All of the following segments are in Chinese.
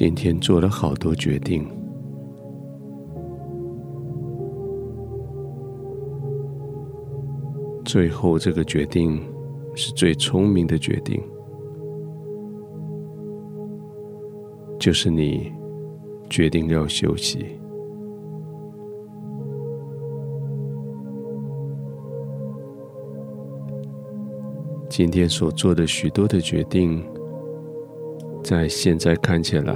今天做了好多决定，最后这个决定是最聪明的决定，就是你决定要休息。今天所做的许多的决定。在现在看起来，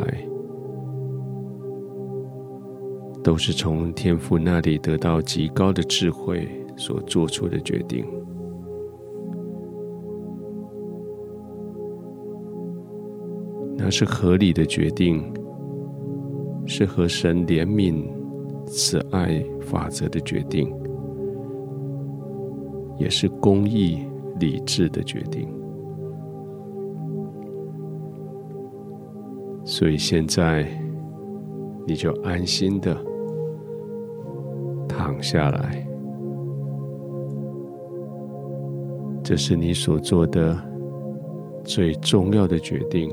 都是从天父那里得到极高的智慧所做出的决定。那是合理的决定，是合神怜悯、慈爱法则的决定，也是公义、理智的决定。所以现在，你就安心的躺下来。这是你所做的最重要的决定，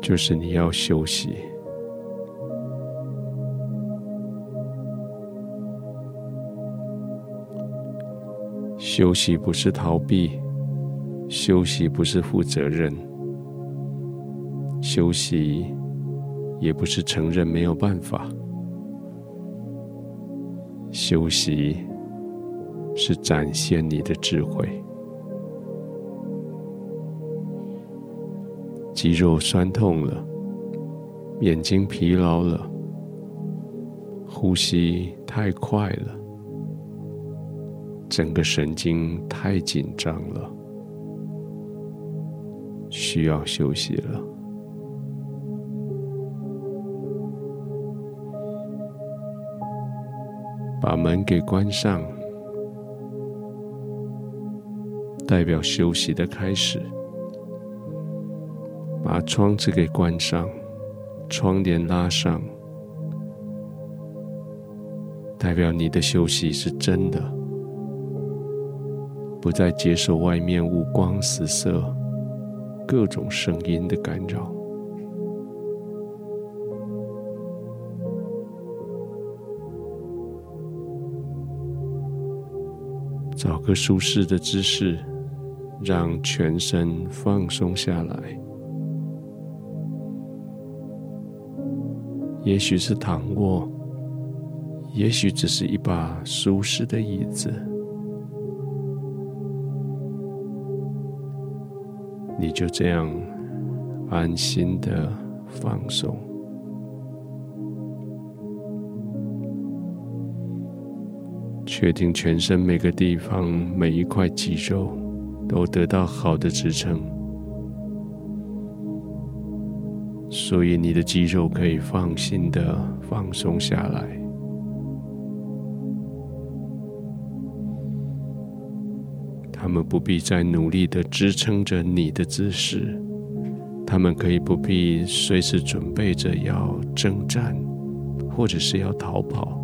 就是你要休息。休息不是逃避，休息不是负责任。休息也不是承认没有办法，休息是展现你的智慧。肌肉酸痛了，眼睛疲劳了，呼吸太快了，整个神经太紧张了，需要休息了。把门给关上，代表休息的开始。把窗子给关上，窗帘拉上，代表你的休息是真的，不再接受外面五光十色、各种声音的干扰。找个舒适的姿势，让全身放松下来。也许是躺卧，也许只是一把舒适的椅子，你就这样安心的放松。确定全身每个地方、每一块肌肉都得到好的支撑，所以你的肌肉可以放心的放松下来。他们不必再努力的支撑着你的姿势，他们可以不必随时准备着要征战，或者是要逃跑。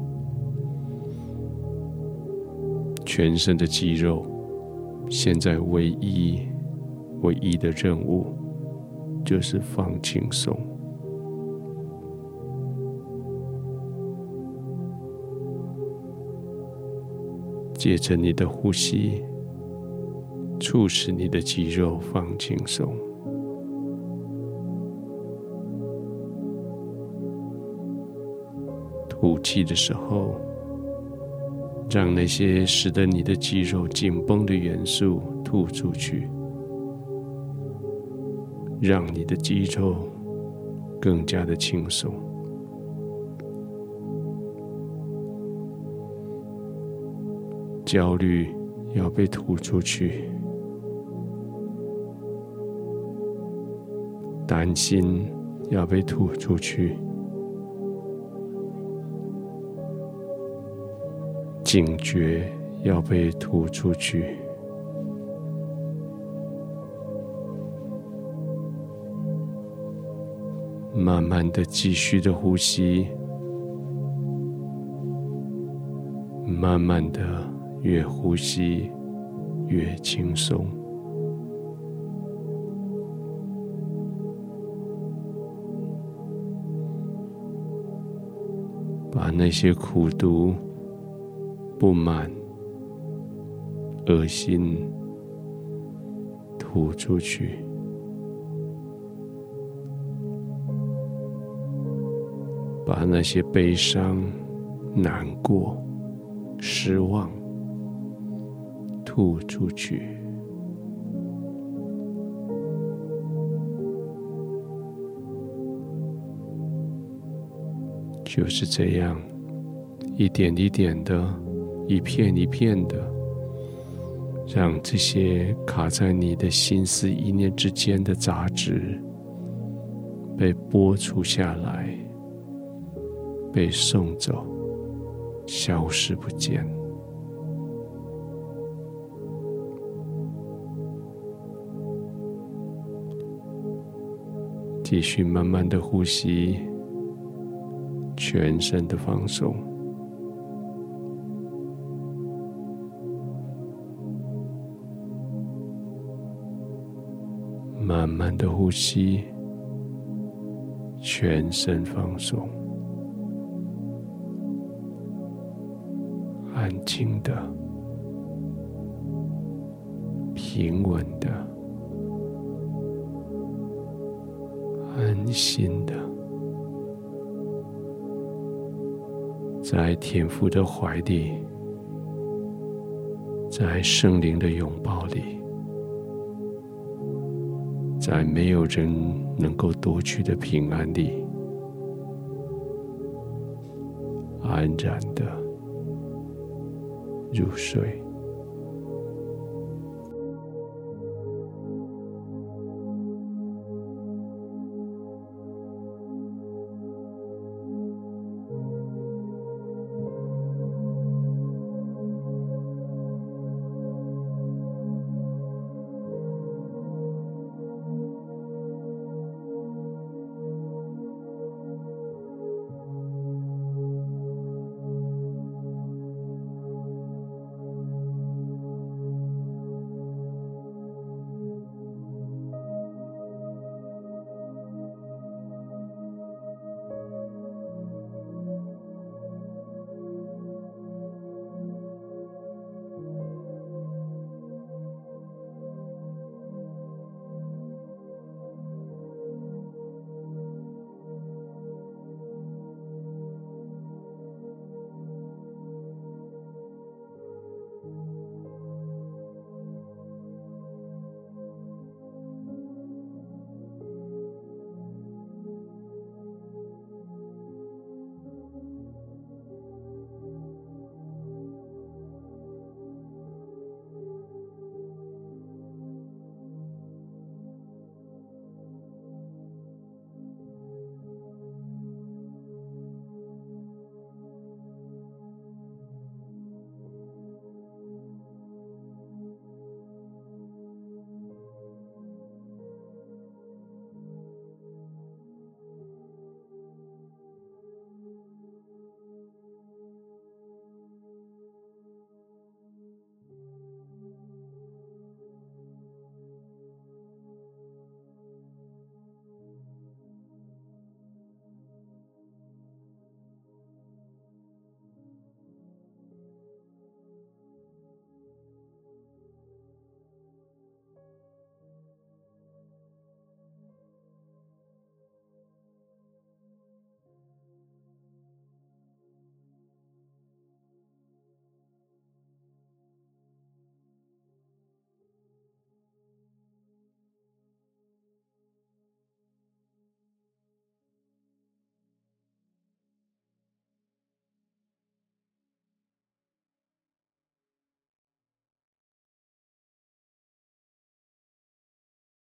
全身的肌肉，现在唯一、唯一的任务就是放轻松。借着你的呼吸，促使你的肌肉放轻松。吐气的时候。让那些使得你的肌肉紧绷的元素吐出去，让你的肌肉更加的轻松。焦虑要被吐出去，担心要被吐出去。警觉要被吐出去。慢慢的继续的呼吸慢慢的越呼吸越轻松。把那些苦毒不满、恶心吐出去，把那些悲伤、难过、失望吐出去。就是这样，一点一点的，一片一片的，让这些卡在你的心思意念之间的杂质被拨除下来，被送走，消失不见。继续慢慢的呼吸。全身的放松，慢慢的呼吸，全身放松，安静的、平稳的、安心的。在天父的怀里，在圣灵的拥抱里，在没有人能够夺去的平安里，安然的入睡。